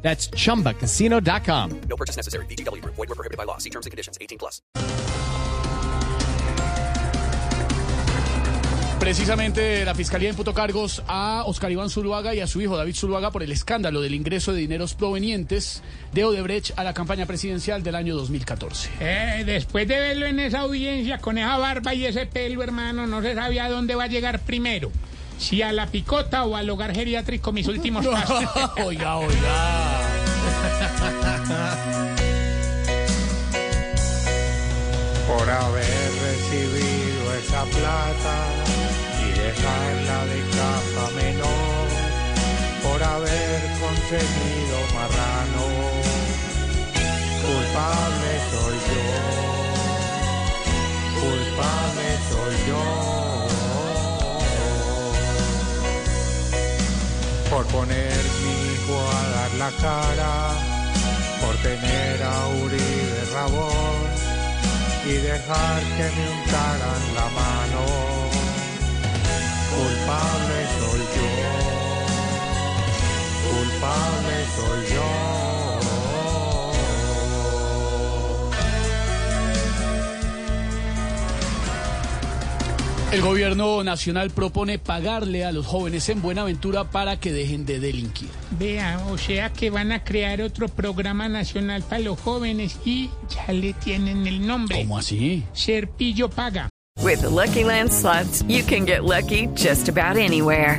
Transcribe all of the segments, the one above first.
That's chumbacasino.com. No purchase necessary. VGW Group. Void were prohibited by law. See terms and conditions. 18 plus. Precisamente la Fiscalía imputó cargos a Oscar Iván Zuluaga y a su hijo David Zuluaga por el escándalo del ingreso de dineros provenientes de Odebrecht a la campaña presidencial del año 2014. Eh, después de verlo en esa audiencia con esa barba y ese pelo, hermano, no se sabía dónde va a llegar primero. Si a la picota o al hogar geriátrico, mis últimos pasos. oiga, oiga. por haber recibido esa plata y dejarla de caja menor, por haber conseguido marrano, culpable soy yo, culpable soy yo. Por poner mi hijo a dar la cara, por tener a Uribe Rabón y dejar que me untaran la mano. Culpable soy yo, culpable soy yo. El gobierno nacional propone pagarle a los jóvenes en Buenaventura para que dejen de delinquir. Vea, o sea que van a crear otro programa nacional para los jóvenes y ya le tienen el nombre. ¿Cómo así? Serpillo Paga. With the Lucky Land slots, you can get lucky just about anywhere.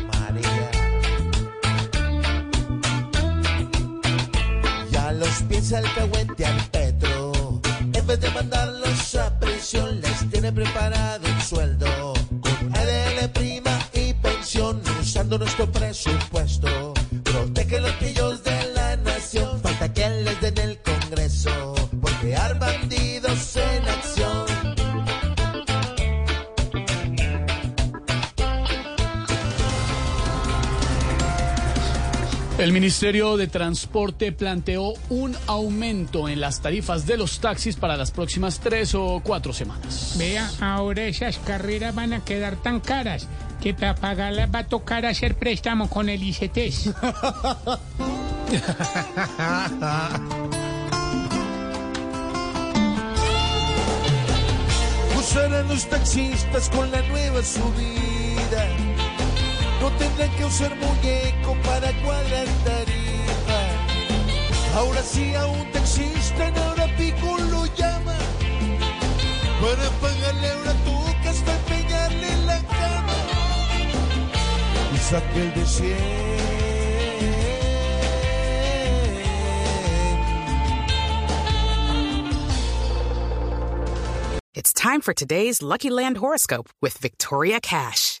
los piensa el cahuete al Petro. En vez de mandarlos a prisión, les tiene preparado un sueldo. Con ADL prima y pensión, usando nuestro presupuesto. Protege los pillos de la nación. Falta que les den el Congreso. Por crear bandidos en El Ministerio de Transporte planteó un aumento en las tarifas de los taxis para las próximas tres o cuatro semanas. Vea, ahora esas carreras van a quedar tan caras que para pagarlas va a tocar hacer préstamo con el ICETES. Usarán los taxistas con la nueva subida. No tendrán que usar muñeco para cuadrar tarifa. Ahora sí pico lo llama. Para pagarle que hasta empeñarle la cama. Y saque el de 100. It's time for today's Lucky Land horoscope with Victoria Cash.